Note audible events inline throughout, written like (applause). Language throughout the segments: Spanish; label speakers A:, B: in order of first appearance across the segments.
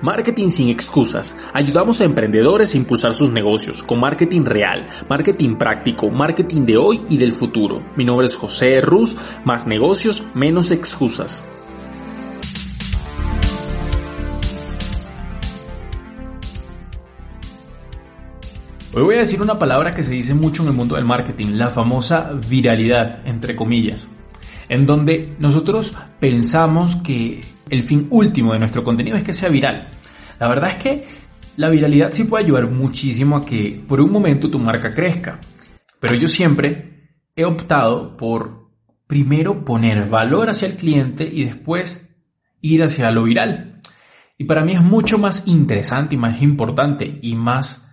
A: Marketing sin excusas. Ayudamos a emprendedores a impulsar sus negocios con marketing real, marketing práctico, marketing de hoy y del futuro. Mi nombre es José Ruz, más negocios, menos excusas. Hoy voy a decir una palabra que se dice mucho en el mundo del marketing, la famosa viralidad, entre comillas, en donde nosotros pensamos que el fin último de nuestro contenido es que sea viral. La verdad es que la viralidad sí puede ayudar muchísimo a que por un momento tu marca crezca, pero yo siempre he optado por primero poner valor hacia el cliente y después ir hacia lo viral. Y para mí es mucho más interesante y más importante y más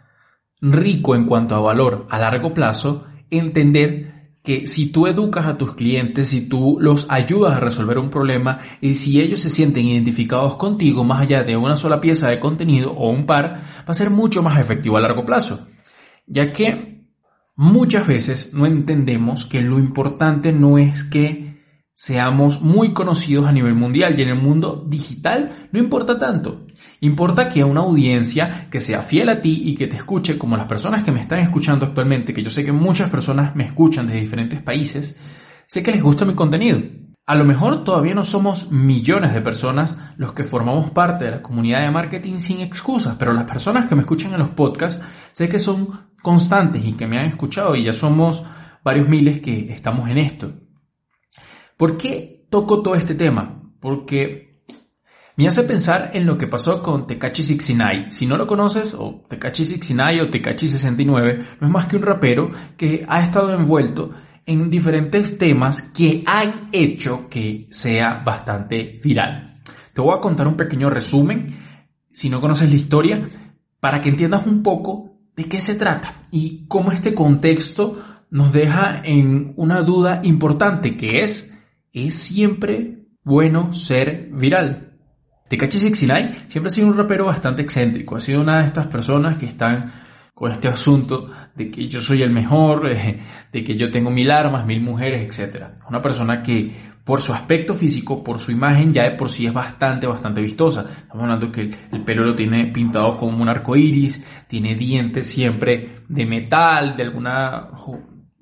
A: rico en cuanto a valor a largo plazo entender que si tú educas a tus clientes, si tú los ayudas a resolver un problema y si ellos se sienten identificados contigo más allá de una sola pieza de contenido o un par, va a ser mucho más efectivo a largo plazo. Ya que muchas veces no entendemos que lo importante no es que seamos muy conocidos a nivel mundial y en el mundo digital no importa tanto. Importa que una audiencia que sea fiel a ti y que te escuche como las personas que me están escuchando actualmente, que yo sé que muchas personas me escuchan de diferentes países, sé que les gusta mi contenido. A lo mejor todavía no somos millones de personas los que formamos parte de la comunidad de marketing sin excusas, pero las personas que me escuchan en los podcasts sé que son constantes y que me han escuchado y ya somos varios miles que estamos en esto. ¿Por qué toco todo este tema? Porque me hace pensar en lo que pasó con Tekashi 69. Si no lo conoces, o Tekashi 69 o Tekashi 69, no es más que un rapero que ha estado envuelto en diferentes temas que han hecho que sea bastante viral. Te voy a contar un pequeño resumen, si no conoces la historia, para que entiendas un poco de qué se trata y cómo este contexto nos deja en una duda importante que es es siempre bueno ser viral. Tekashi 69 siempre ha sido un rapero bastante excéntrico, ha sido una de estas personas que están con este asunto de que yo soy el mejor, (laughs) de que yo tengo mil armas, mil mujeres, etc. Una persona que por su aspecto físico, por su imagen, ya de por sí es bastante, bastante vistosa. Estamos hablando que el pelo lo tiene pintado como un arco iris, tiene dientes siempre de metal, de alguna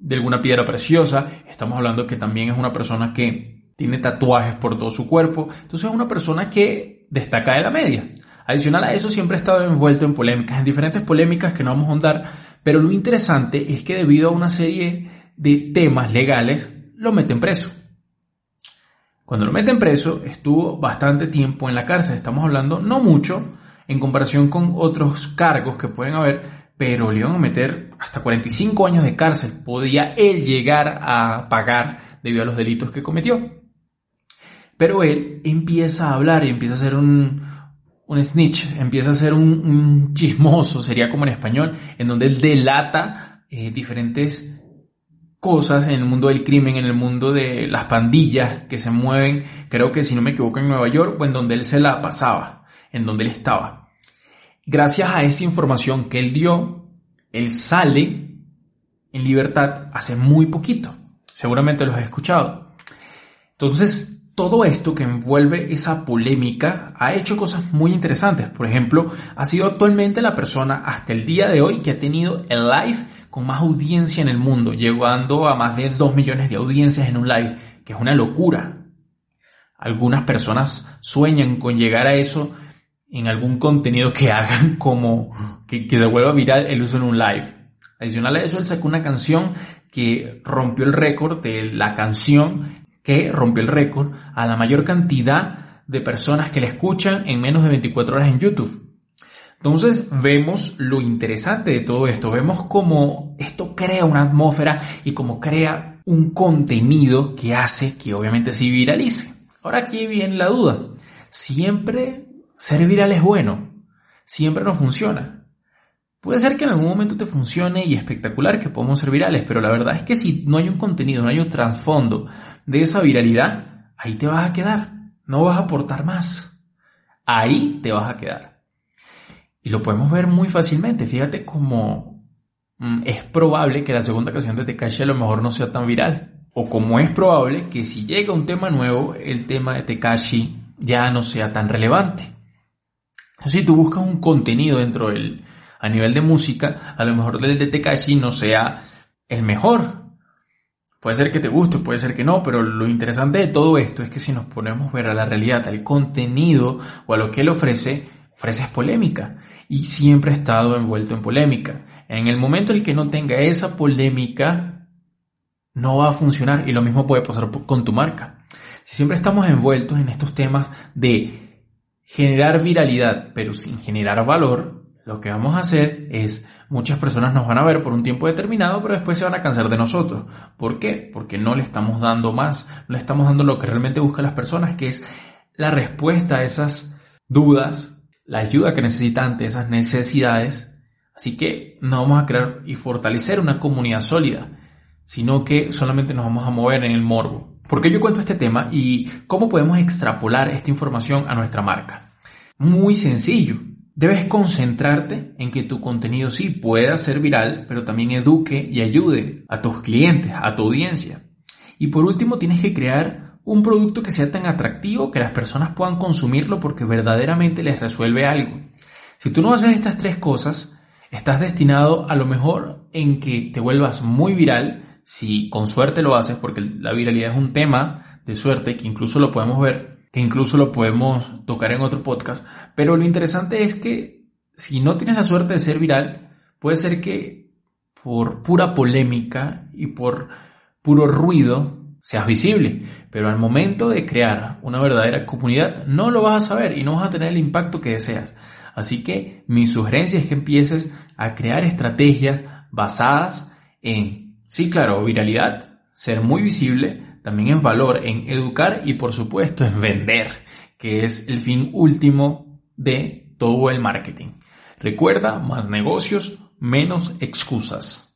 A: de alguna piedra preciosa. Estamos hablando que también es una persona que tiene tatuajes por todo su cuerpo. Entonces es una persona que destaca de la media. Adicional a eso siempre ha estado envuelto en polémicas, en diferentes polémicas que no vamos a ahondar, pero lo interesante es que debido a una serie de temas legales lo meten preso. Cuando lo meten preso estuvo bastante tiempo en la cárcel, estamos hablando no mucho en comparación con otros cargos que pueden haber, pero le iban a meter hasta 45 años de cárcel. Podía él llegar a pagar debido a los delitos que cometió. Pero él empieza a hablar y empieza a ser un, un snitch, empieza a ser un, chismoso, sería como en español, en donde él delata eh, diferentes cosas en el mundo del crimen, en el mundo de las pandillas que se mueven, creo que si no me equivoco en Nueva York, o en donde él se la pasaba, en donde él estaba. Gracias a esa información que él dio, él sale en libertad hace muy poquito. Seguramente lo has escuchado. Entonces, todo esto que envuelve esa polémica ha hecho cosas muy interesantes. Por ejemplo, ha sido actualmente la persona hasta el día de hoy que ha tenido el live con más audiencia en el mundo, llegando a más de 2 millones de audiencias en un live, que es una locura. Algunas personas sueñan con llegar a eso en algún contenido que (laughs) hagan como que, se vuelva viral el uso en un live. Adicional a eso, él sacó una canción que rompió el récord de la canción que rompió el récord a la mayor cantidad de personas que la escuchan en menos de 24 horas en YouTube. Entonces vemos lo interesante de todo esto, vemos cómo esto crea una atmósfera y cómo crea un contenido que hace que obviamente se viralice. Ahora aquí viene la duda. Siempre ser viral es bueno. Siempre no funciona. Puede ser que en algún momento te funcione y espectacular que podamos ser virales, pero la verdad es que si no hay un contenido, no hay un trasfondo de esa viralidad, ahí te vas a quedar. No vas a aportar más. Ahí te vas a quedar. Y lo podemos ver muy fácilmente. Fíjate cómo mm, es probable que la segunda canción de Tekashi a lo mejor no sea tan viral. O como es probable que si llega un tema nuevo, el tema de Tekashi ya no sea tan relevante. Si tú buscas un contenido dentro del, a nivel de música, a lo mejor el de Tekashi no sea el mejor. Puede ser que te guste, puede ser que no, pero lo interesante de todo esto es que si nos ponemos a ver a la realidad, al contenido o a lo que él ofrece, ofrece polémica y siempre ha estado envuelto en polémica. En el momento en el que no tenga esa polémica, no va a funcionar y lo mismo puede pasar con tu marca. Si siempre estamos envueltos en estos temas de generar viralidad, pero sin generar valor, lo que vamos a hacer es, muchas personas nos van a ver por un tiempo determinado, pero después se van a cansar de nosotros. ¿Por qué? Porque no le estamos dando más, no le estamos dando lo que realmente buscan las personas, que es la respuesta a esas dudas, la ayuda que necesitan ante esas necesidades. Así que no vamos a crear y fortalecer una comunidad sólida, sino que solamente nos vamos a mover en el morbo. ¿Por qué yo cuento este tema y cómo podemos extrapolar esta información a nuestra marca? Muy sencillo. Debes concentrarte en que tu contenido sí pueda ser viral, pero también eduque y ayude a tus clientes, a tu audiencia. Y por último, tienes que crear un producto que sea tan atractivo que las personas puedan consumirlo porque verdaderamente les resuelve algo. Si tú no haces estas tres cosas, estás destinado a lo mejor en que te vuelvas muy viral, si con suerte lo haces, porque la viralidad es un tema de suerte que incluso lo podemos ver, que incluso lo podemos tocar en otro podcast, pero lo interesante es que si no tienes la suerte de ser viral, puede ser que por pura polémica y por puro ruido seas visible, pero al momento de crear una verdadera comunidad no lo vas a saber y no vas a tener el impacto que deseas. Así que mi sugerencia es que empieces a crear estrategias basadas en Sí, claro, viralidad, ser muy visible, también en valor, en educar y por supuesto en vender, que es el fin último de todo el marketing. Recuerda, más negocios, menos excusas.